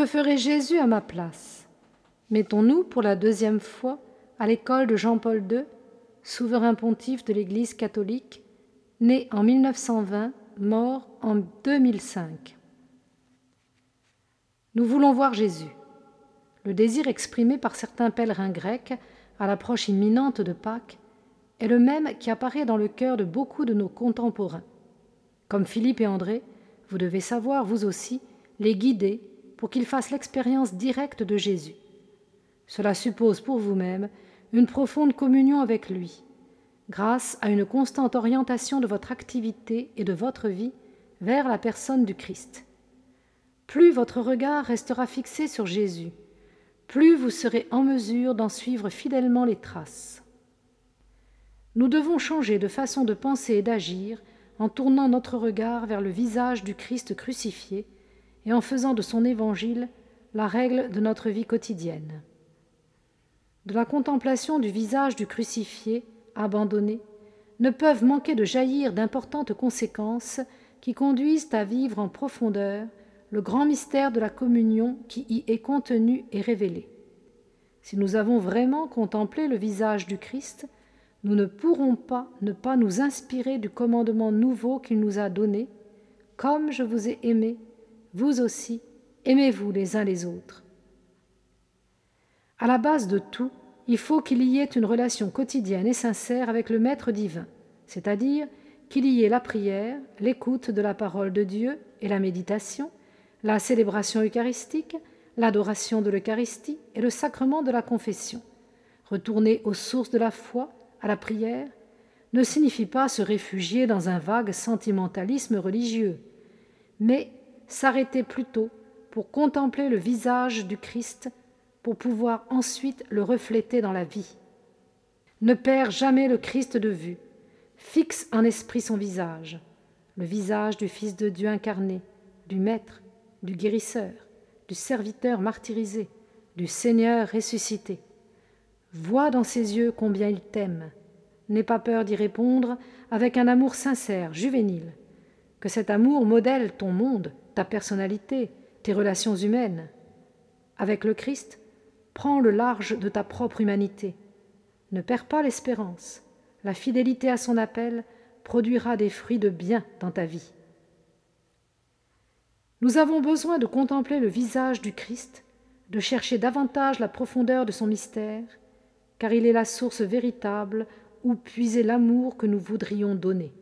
Que ferait Jésus à ma place? Mettons-nous pour la deuxième fois à l'école de Jean-Paul II, souverain pontife de l'Église catholique, né en 1920, mort en 2005. Nous voulons voir Jésus. Le désir exprimé par certains pèlerins grecs à l'approche imminente de Pâques est le même qui apparaît dans le cœur de beaucoup de nos contemporains. Comme Philippe et André, vous devez savoir, vous aussi, les guider pour qu'ils fassent l'expérience directe de Jésus. Cela suppose pour vous-même une profonde communion avec lui, grâce à une constante orientation de votre activité et de votre vie vers la personne du Christ. Plus votre regard restera fixé sur Jésus, plus vous serez en mesure d'en suivre fidèlement les traces. Nous devons changer de façon de penser et d'agir en tournant notre regard vers le visage du Christ crucifié et en faisant de son évangile la règle de notre vie quotidienne. De la contemplation du visage du crucifié, abandonné, ne peuvent manquer de jaillir d'importantes conséquences qui conduisent à vivre en profondeur le grand mystère de la communion qui y est contenu et révélé. Si nous avons vraiment contemplé le visage du Christ, nous ne pourrons pas ne pas nous inspirer du commandement nouveau qu'il nous a donné. Comme je vous ai aimé, vous aussi, aimez-vous les uns les autres. À la base de tout, il faut qu'il y ait une relation quotidienne et sincère avec le Maître divin, c'est-à-dire qu'il y ait la prière, l'écoute de la parole de Dieu et la méditation, la célébration eucharistique, l'adoration de l'Eucharistie et le sacrement de la confession. Retourner aux sources de la foi, à la prière, ne signifie pas se réfugier dans un vague sentimentalisme religieux, mais s'arrêter plutôt pour contempler le visage du Christ, pour pouvoir ensuite le refléter dans la vie. Ne perds jamais le Christ de vue, fixe en esprit son visage, le visage du Fils de Dieu incarné, du Maître, du guérisseur, du serviteur martyrisé, du Seigneur ressuscité. Vois dans ses yeux combien il t'aime. N'aie pas peur d'y répondre avec un amour sincère, juvénile. Que cet amour modèle ton monde, ta personnalité, tes relations humaines. Avec le Christ, prends le large de ta propre humanité. Ne perds pas l'espérance. La fidélité à son appel produira des fruits de bien dans ta vie. Nous avons besoin de contempler le visage du Christ, de chercher davantage la profondeur de son mystère, car il est la source véritable où puiser l'amour que nous voudrions donner.